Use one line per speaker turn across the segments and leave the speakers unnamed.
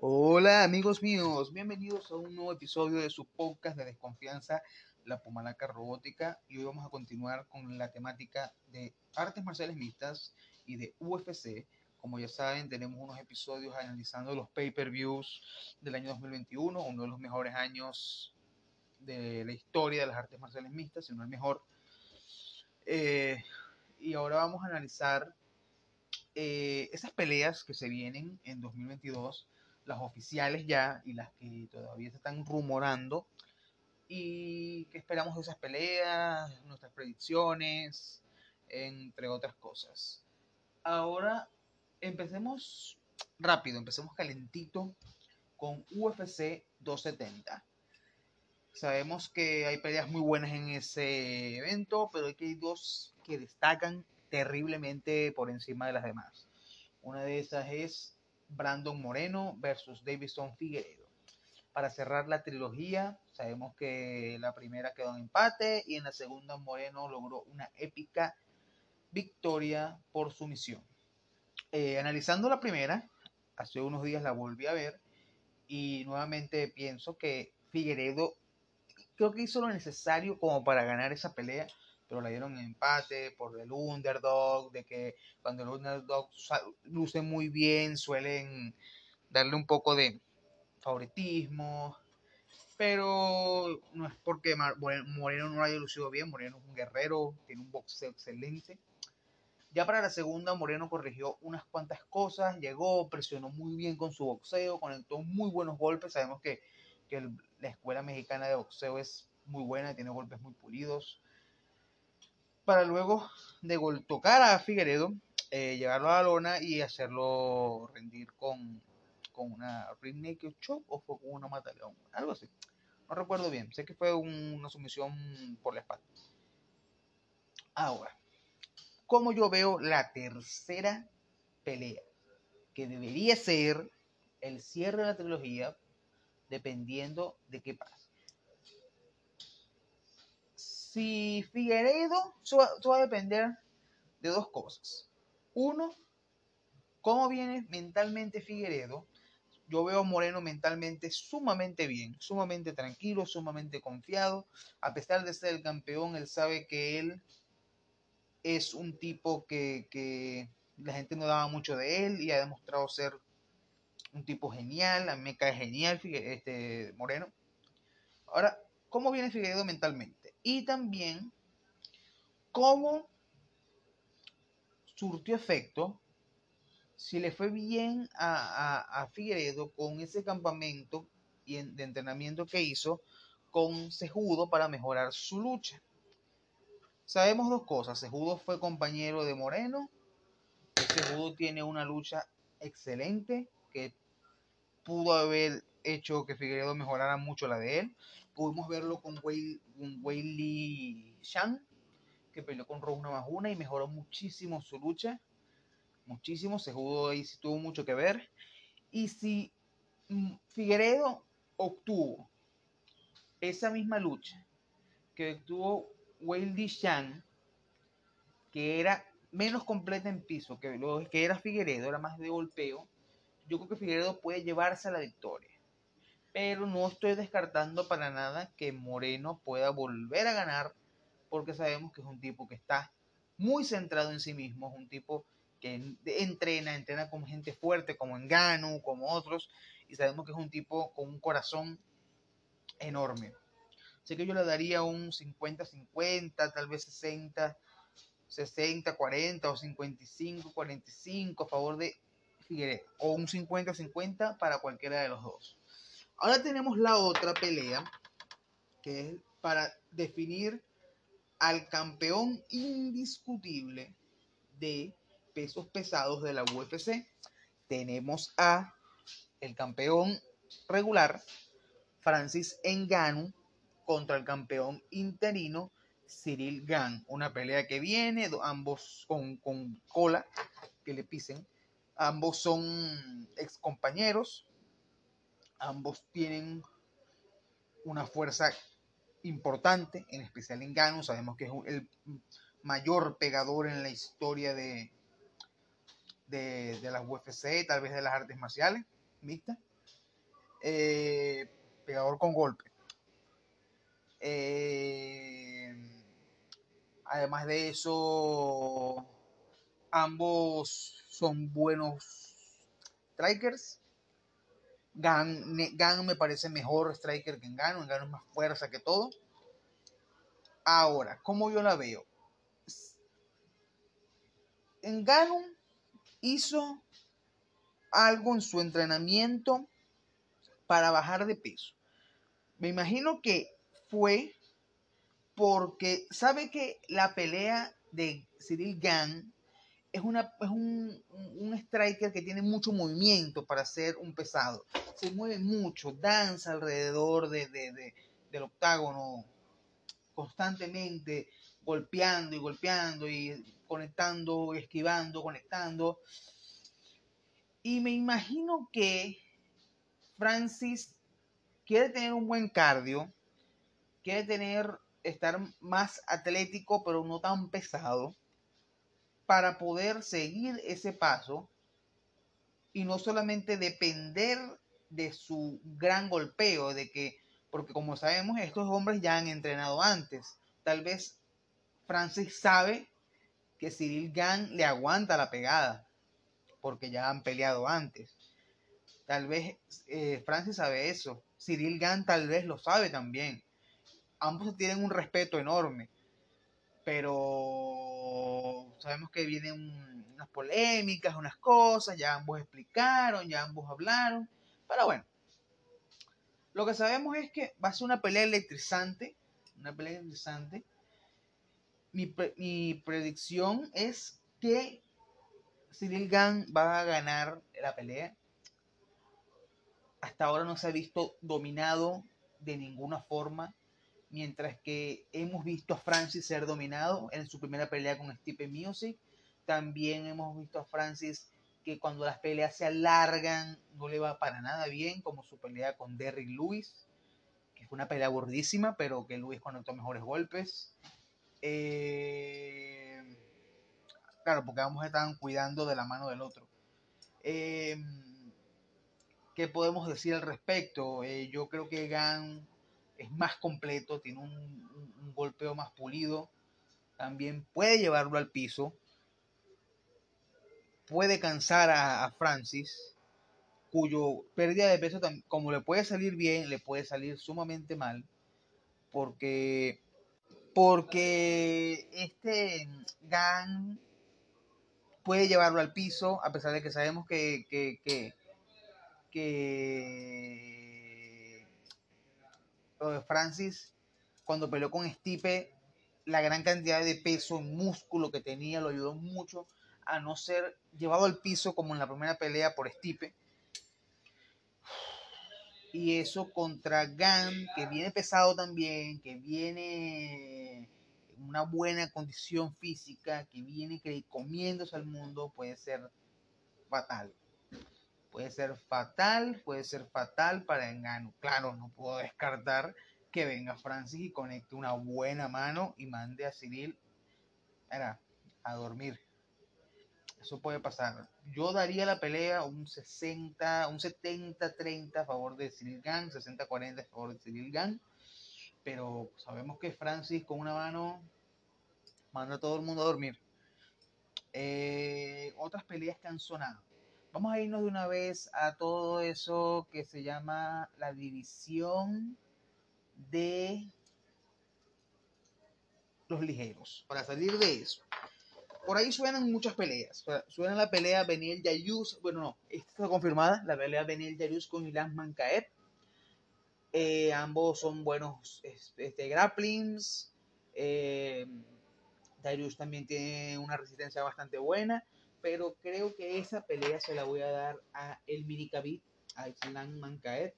Hola amigos míos, bienvenidos a un nuevo episodio de su podcast de desconfianza, la Pomalaca Robótica. Y hoy vamos a continuar con la temática de artes marciales mixtas y de UFC. Como ya saben, tenemos unos episodios analizando los pay-per-views del año 2021, uno de los mejores años de la historia de las artes marciales mixtas, si no el mejor. Eh, y ahora vamos a analizar eh, esas peleas que se vienen en 2022 las oficiales ya y las que todavía se están rumorando. Y que esperamos de esas peleas, nuestras predicciones, entre otras cosas. Ahora empecemos rápido, empecemos calentito con UFC 270. Sabemos que hay peleas muy buenas en ese evento, pero que hay dos que destacan terriblemente por encima de las demás. Una de esas es Brandon Moreno versus Davidson Figueredo. Para cerrar la trilogía, sabemos que la primera quedó en empate y en la segunda Moreno logró una épica victoria por sumisión. Eh, analizando la primera, hace unos días la volví a ver y nuevamente pienso que Figueredo creo que hizo lo necesario como para ganar esa pelea pero la dieron en empate por el underdog, de que cuando el underdog luce muy bien suelen darle un poco de favoritismo, pero no es porque Moreno no haya lucido bien, Moreno es un guerrero, tiene un boxeo excelente. Ya para la segunda, Moreno corrigió unas cuantas cosas, llegó, presionó muy bien con su boxeo, conectó muy buenos golpes. Sabemos que, que la escuela mexicana de boxeo es muy buena, tiene golpes muy pulidos para luego de tocar a Figueredo, eh, llevarlo a la lona y hacerlo rendir con, con una naked chop o fue con una mataleón, algo así. No recuerdo bien, sé que fue una sumisión por la espalda. Ahora, ¿cómo yo veo la tercera pelea? Que debería ser el cierre de la trilogía, dependiendo de qué pasa si Figueredo, eso va, a depender de dos cosas. Uno, cómo viene mentalmente Figueredo. Yo veo a Moreno mentalmente sumamente bien, sumamente tranquilo, sumamente confiado. A pesar de ser el campeón, él sabe que él es un tipo que, la gente no daba mucho de él y ha demostrado ser un tipo genial. A mí me cae genial este, Moreno. Ahora, ¿cómo viene Figueredo mentalmente? Y también cómo surtió efecto si le fue bien a, Figueredo con ese campamento y de entrenamiento que hizo con Sejudo para mejorar su lucha. Sabemos dos cosas. Sejudo fue compañero de Moreno. Sejudo tiene una lucha excelente que pudo haber hecho que Figueredo mejorara mucho la de él. Pudimos verlo con Wei, Shan, que peleó con Rose una más una y mejoró muchísimo su lucha. Muchísimo, se jugó ahí, sí tuvo mucho que ver. Y si mm, Figueredo obtuvo esa misma lucha que obtuvo Wei Li que era menos completa en piso, que, lo, que era Figueredo, era más de golpeo, yo creo que Figueredo puede llevarse a la victoria pero no estoy descartando para nada que Moreno pueda volver a ganar porque sabemos que es un tipo que está muy centrado en sí mismo, es un tipo que entrena, entrena con gente fuerte como Engano, como otros, y sabemos que es un tipo con un corazón enorme. Así que yo le daría un 50-50, tal vez 60, 60, 40 o 55, 45 a favor de Figueredo, o un 50-50 para cualquiera de los dos. Ahora tenemos la otra pelea, que es para definir al campeón indiscutible de pesos pesados de la UFC. Tenemos a el campeón regular, Francis Ngannou, contra el campeón interino, Cyril Gann. Una pelea que viene, ambos con, con cola, que le pisen. Ambos son ex compañeros, Ambos tienen una fuerza importante, en especial en Gano. Sabemos que es el mayor pegador en la historia de, de, de las UFC, tal vez de las artes marciales mixtas. eh, pegador con golpe. Eh, además de eso, ambos son buenos strikers. Gan, me parece mejor striker que Engano. Engano es más fuerza que todo. Ahora, ¿cómo yo la veo? Engano hizo algo en su entrenamiento para bajar de peso. Me imagino que fue porque sabe que la pelea de Cyril Gann es, una, es un, un, striker que tiene mucho movimiento para ser un pesado. Se mueve mucho, danza alrededor de, de, del octágono constantemente, golpeando y golpeando y conectando, esquivando, conectando. Y me imagino que Francis quiere tener un buen cardio, quiere tener, estar más atlético, pero no tan pesado, para poder seguir ese paso y no solamente depender de su gran golpeo, de que, porque como sabemos, estos hombres ya han entrenado antes. Tal vez Francis sabe que Cyril Gann le aguanta la pegada, porque ya han peleado antes. Tal vez eh, Francis sabe eso. Cyril Gann tal vez lo sabe también. Ambos tienen un respeto enorme. Pero sabemos que vienen unas polémicas, unas cosas. Ya ambos explicaron, ya ambos hablaron. Pero bueno. Lo que sabemos es que va a ser una pelea electrizante. Una pelea electrizante. Mi, mi predicción es que Cyril Gann va a ganar la pelea hasta ahora no se ha visto dominado de ninguna forma, mientras que hemos visto a Francis ser dominado en su primera pelea con Stipe Music. También hemos visto a Francis que cuando las peleas se alargan no le va para nada bien, como su pelea con Derrick Lewis, que fue una pelea gordísima, pero que Lewis conectó mejores golpes. Eh, claro, porque ambos estaban cuidando de la mano del otro. Eh, ¿Qué podemos decir al respecto? Eh, yo creo que Gan es más completo, tiene un, golpeo más pulido, también puede llevarlo al piso, puede cansar a, Francis, cuyo pérdida de peso, como le puede salir bien, le puede salir sumamente mal, porque, porque este Gan puede llevarlo al piso, a pesar de que sabemos que, que que Francis, cuando peleó con Stipe, la gran cantidad de peso, músculo que tenía, lo ayudó mucho a no ser llevado al piso como en la primera pelea por Stipe. Y eso contra Gan, que viene pesado también, que viene en una buena condición física, que viene comiéndose al mundo, puede ser fatal. Puede ser fatal, puede ser fatal para Engano. Claro, no puedo descartar que venga Francis y conecte una buena mano y mande a Cyril a dormir. Eso puede pasar. Yo daría la pelea un 60, un 70-30 a favor de Cyril Gang, 60-40 a favor de Cyril Gang. Pero sabemos que Francis con una mano manda a todo el mundo a dormir. Eh, otras peleas que han sonado. Vamos a irnos de una vez a todo eso que se llama la división de los ligeros. Para salir de eso. Por ahí suenan muchas peleas. Suena la pelea Benil Yayus. Bueno, no, esta está confirmada. La pelea Benil Yayus con Ilan Mankaev. Eh, ambos son buenos este, grapplings. Eh, también tiene una resistencia bastante buena pero creo que esa pelea se la voy a dar a el Minikabit, a Islam Mankaed.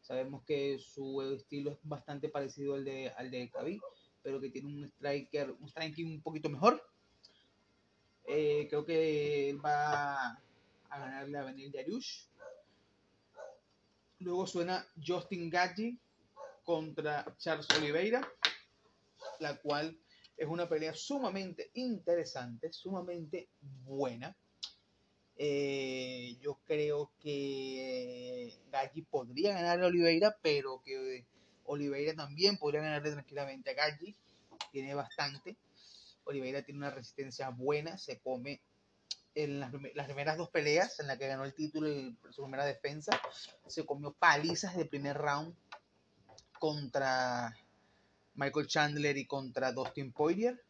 Sabemos que su estilo es bastante parecido al de, al de Khabib, pero que tiene un striker, un striking un poquito mejor. Eh, creo que va a ganarle a Benel Dariush. Luego suena Justin Gaggi contra Charles Oliveira, la cual es una pelea sumamente interesante, sumamente buena. Eh, yo creo que Gaji podría ganar a Oliveira, pero que Oliveira también podría ganarle tranquilamente a Gaji. Tiene bastante. Oliveira tiene una resistencia buena, se come en las, primeras dos peleas en las que ganó el título y su primera defensa, se comió palizas de primer round contra Michael Chandler y contra Dustin Poirier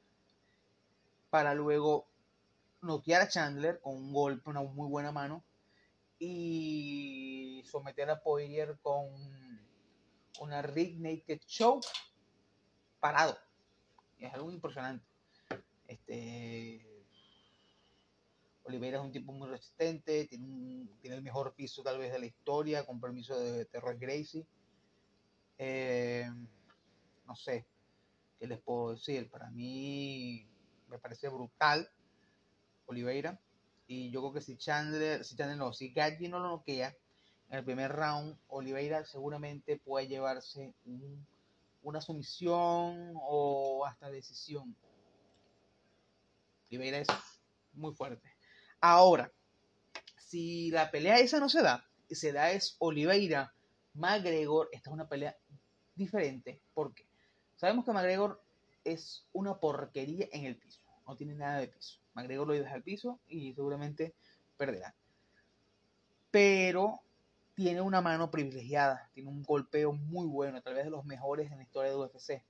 para luego noquear a Chandler con un golpe, una muy buena mano y someter a Poirier con una Rig Naked Choke parado. Es algo impresionante. Este, Oliveira es un tipo muy resistente, tiene, tiene el mejor piso tal vez de la historia, con permiso de, Terror Gracie. Eh, no sé, ¿qué les puedo decir? Para mí me parece brutal Oliveira. Y yo creo que si Chandler, si Chandler no, si Gadji no lo noquea en el primer round, Oliveira seguramente puede llevarse una sumisión o hasta decisión. Oliveira es muy fuerte. Ahora, si la pelea esa no se da, se da es Oliveira, McGregor, esta es una pelea diferente. porque Sabemos que McGregor es una porquería en el piso, no tiene nada de piso. McGregor lo deja al piso y seguramente perderá. Pero tiene una mano privilegiada, tiene un golpeo muy bueno, tal vez de los mejores en la historia de UFC.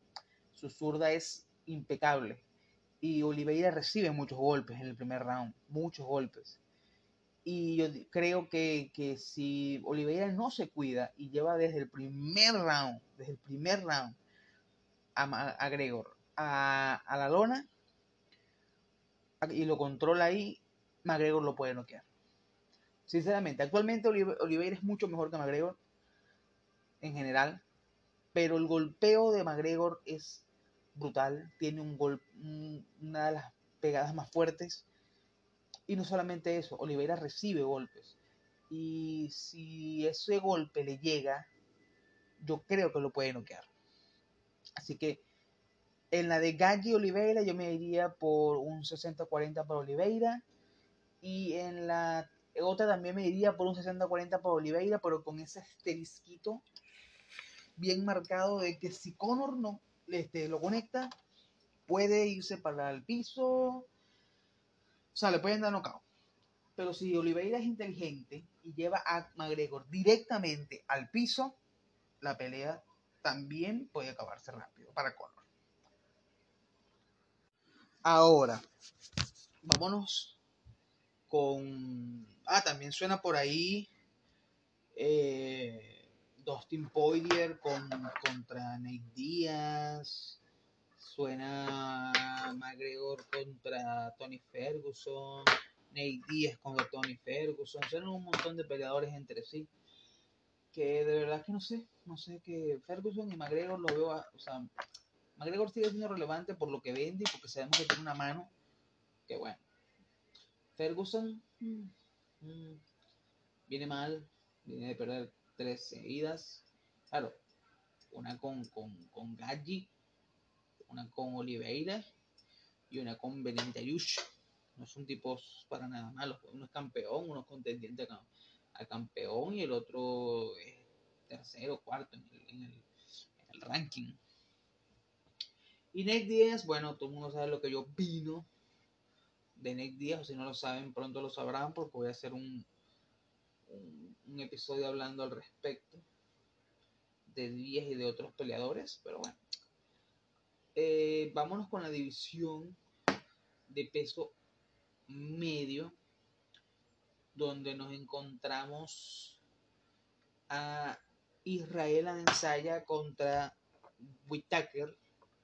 Su zurda es impecable y Oliveira recibe muchos golpes en el primer round, muchos golpes. Y yo creo que, si Oliveira no se cuida y lleva desde el primer round, desde el primer round a, Gregor a, la lona y lo controla ahí, McGregor lo puede noquear. Sinceramente, actualmente Oliveira es mucho mejor que McGregor en general, pero el golpeo de McGregor es brutal, tiene un gol, una de las pegadas más fuertes. Y no solamente eso, Oliveira recibe golpes. Y si ese golpe le llega, yo creo que lo puede noquear. Así que en la de Galli Oliveira yo me iría por un 60-40 para Oliveira. Y en la otra también me iría por un 60-40 para Oliveira, pero con ese asterisquito bien marcado de que si Conor no este, lo conecta, puede irse para el piso, o sea, le pueden dar knockout. Pero si Oliveira es inteligente y lleva a McGregor directamente al piso, la pelea también puede acabarse rápido para Conor. Ahora, vámonos con... Ah, también suena por ahí eh, Dustin Poirier con, contra Nate Díaz. Suena McGregor contra Tony Ferguson. Nate Díaz contra Tony Ferguson. Suenan un montón de peleadores entre sí. Que de verdad que no sé. No sé que Ferguson y McGregor lo veo. o sea, McGregor sigue siendo relevante por lo que vende y porque sabemos que tiene una mano. Que bueno. Ferguson mm, mm, viene mal. Viene de perder tres seguidas. Claro, una con, con, con una con Oliveira y una con Benítez No son tipos para nada malos. Uno es campeón, uno es contendiente campeón y el otro es tercero, cuarto en el, en el, ranking. Y Nate Díaz, bueno, todo el mundo sabe lo que yo opino de Nate Díaz, o si no lo saben, pronto lo sabrán porque voy a hacer un, un, episodio hablando al respecto de Díaz y de otros peleadores, pero bueno. Eh, vámonos con la división de peso medio, donde nos encontramos a Israel Ansaya contra Whitaker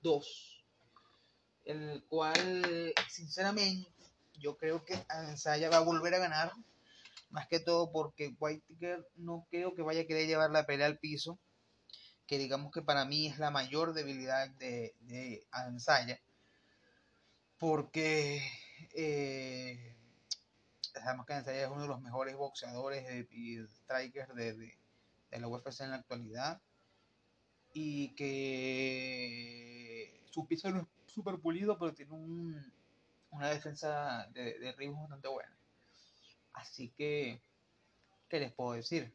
2, en el cual, sinceramente, yo creo que Ansaya va a volver a ganar más que todo porque Whitaker no creo que vaya a querer llevar la pelea al piso, que digamos que para mí es la mayor debilidad de, de Ansaya, porque eh, sabemos que Ansaya es uno de los mejores boxeadores y strikers de, de, la UFC en la actualidad, y que su piso no es súper pulido, pero tiene un, una defensa de, de ritmo bastante buena. Así que, ¿qué les puedo decir?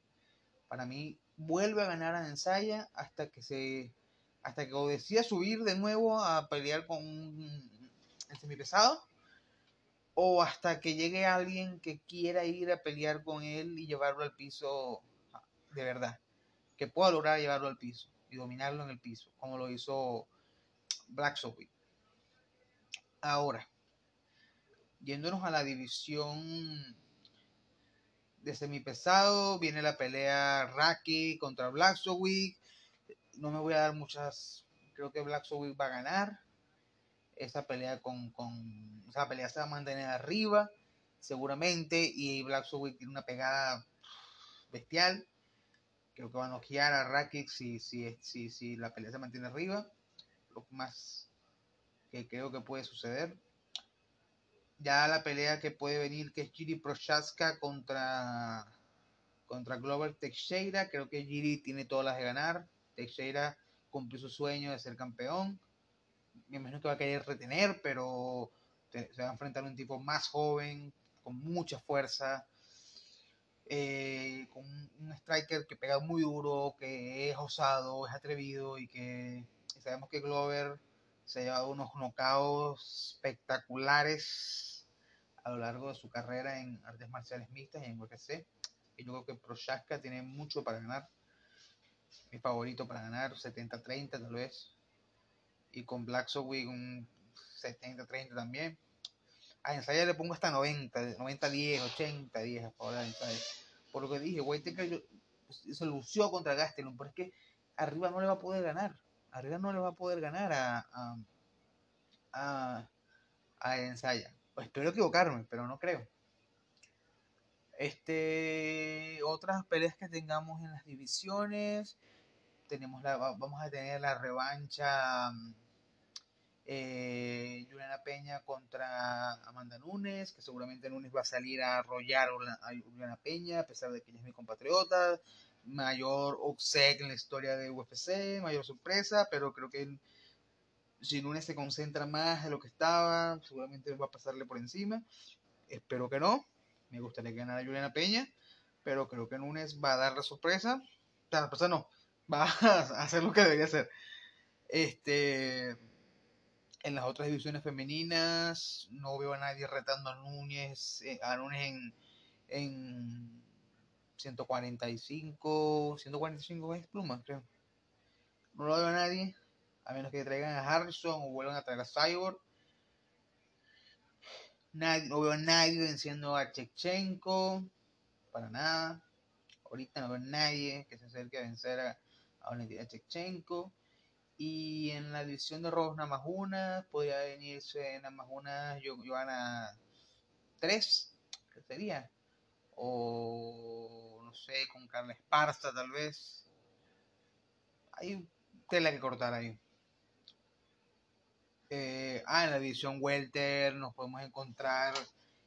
Para mí, vuelve a ganar a Ensaya hasta que se hasta que decida subir de nuevo a pelear con el semipesado o hasta que llegue alguien que quiera ir a pelear con él y llevarlo al piso de verdad, que pueda lograr llevarlo al piso y dominarlo en el piso, como lo hizo Black Sophie. Ahora, yéndonos a la división de semipesado, viene la pelea Raki contra Black Sophie. No me voy a dar muchas, creo que Black Sophie va a ganar. Esa pelea con esa pelea se va a mantener arriba, seguramente, y Black Sophie tiene una pegada bestial. Creo que va a noquear a Rakic si, si, si, si la pelea se mantiene arriba. Lo más que creo que puede suceder. Ya la pelea que puede venir, que es Giri Prochaska contra, contra Glover Teixeira. Creo que Giri tiene todas las de ganar. Teixeira cumplió su sueño de ser campeón. Me imagino que va a querer retener, pero se va a enfrentar a un tipo más joven, con mucha fuerza eh, con un striker que pega muy duro, que es osado, es atrevido y que sabemos que Glover se ha llevado unos knockouts espectaculares a lo largo de su carrera en artes marciales mixtas y en UFC. Y yo creo que Prochaska tiene mucho para ganar. Mi favorito para ganar, 70-30 tal vez. Y con Black Sowig un 70-30 también. A Ensaya le pongo hasta 90, 90, 10, 80, 10 a favor de Por lo que dije, Whitaker se lució contra Gastelum, pero es que arriba no le va a poder ganar. Arriba no le va a poder ganar a, a, a, a Ensaya. Pues espero equivocarme, pero no creo. Este, otras peleas que tengamos en las divisiones, tenemos la, vamos a tener la revancha eh, Juliana Peña contra Amanda Nunes, que seguramente Nunes va a salir a arrollar a Juliana Peña, a pesar de que ella es mi compatriota. Mayor obsec en la historia de UFC, mayor sorpresa, pero creo que si Nunes se concentra más de lo que estaba, seguramente va a pasarle por encima. Espero que no. Me gustaría ganar a Juliana Peña, pero creo que Nunes va a dar la sorpresa. La sorpresa no, va a hacer lo que debería hacer. Este en las otras divisiones femeninas no veo a nadie retando a Núñez, eh, a Núñez en, en 145, 145 es pluma, creo. No lo veo a nadie, a menos que traigan a Harrison o vuelvan a traer a Cyborg. Nadie, no veo a nadie venciendo a Chechenko, para nada. Ahorita no veo a nadie que se acerque a vencer a, a Valentina Chechenko. Y en la división de robos nada más una, podría venirse nada más una Joana 3, ¿qué sería? O no sé, con Carla Esparza tal vez. Hay tela que cortar ahí. Eh, ah, en la división Welter nos podemos encontrar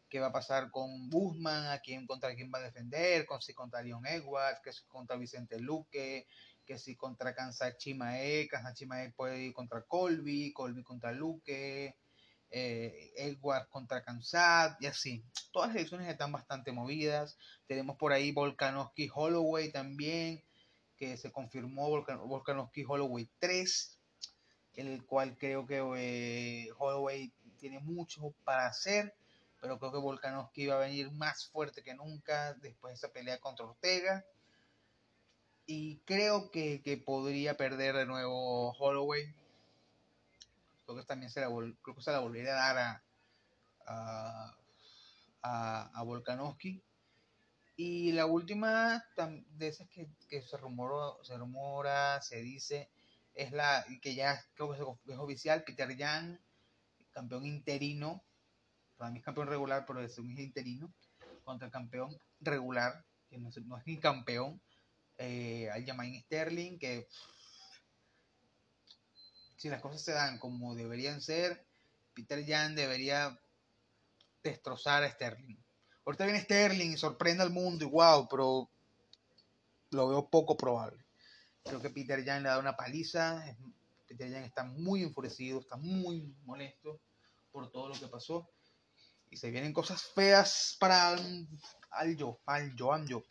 qué va a pasar con Guzmán, a quién contra quién va a defender, con si contra Leon Edwards, que si contra Vicente Luque, que si contra Kansas Chimae, Kansas Chimae puede ir contra Colby, Colby contra Luque, eh, Edward contra Kansas, y así. Todas las elecciones están bastante movidas. Tenemos por ahí Volkanovski Holloway también, que se confirmó Volkanovski Holloway 3, en el cual creo que eh, Holloway tiene mucho para hacer, pero creo que Volkanovski va a venir más fuerte que nunca después de esa pelea contra Ortega y creo que, podría perder de nuevo Holloway. Creo que también se la, creo que se la volvería a dar a, a, a, Volkanovski. Y la última de esas que, se, rumoró, se rumora, se dice, es la que ya creo que es oficial, Peter Jan, campeón interino. Para mí es campeón regular, pero es un interino. Contra el campeón regular, que no es, no es ni campeón eh, al Jamain Sterling, que si las cosas se dan como deberían ser, Peter Jan debería destrozar a Sterling. Ahorita viene Sterling y sorprende al mundo y wow, pero lo veo poco probable. Creo que Peter Jan le da una paliza. Peter Jan está muy enfurecido, está muy molesto por todo lo que pasó. Y se vienen cosas feas para al yo, al Joan Yo.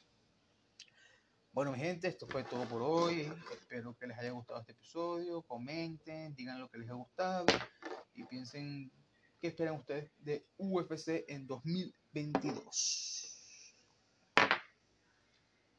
Bueno, mi gente, esto fue todo por hoy. Espero que les haya gustado este episodio. Comenten, digan lo que les ha gustado y piensen qué esperan ustedes de UFC en 2022.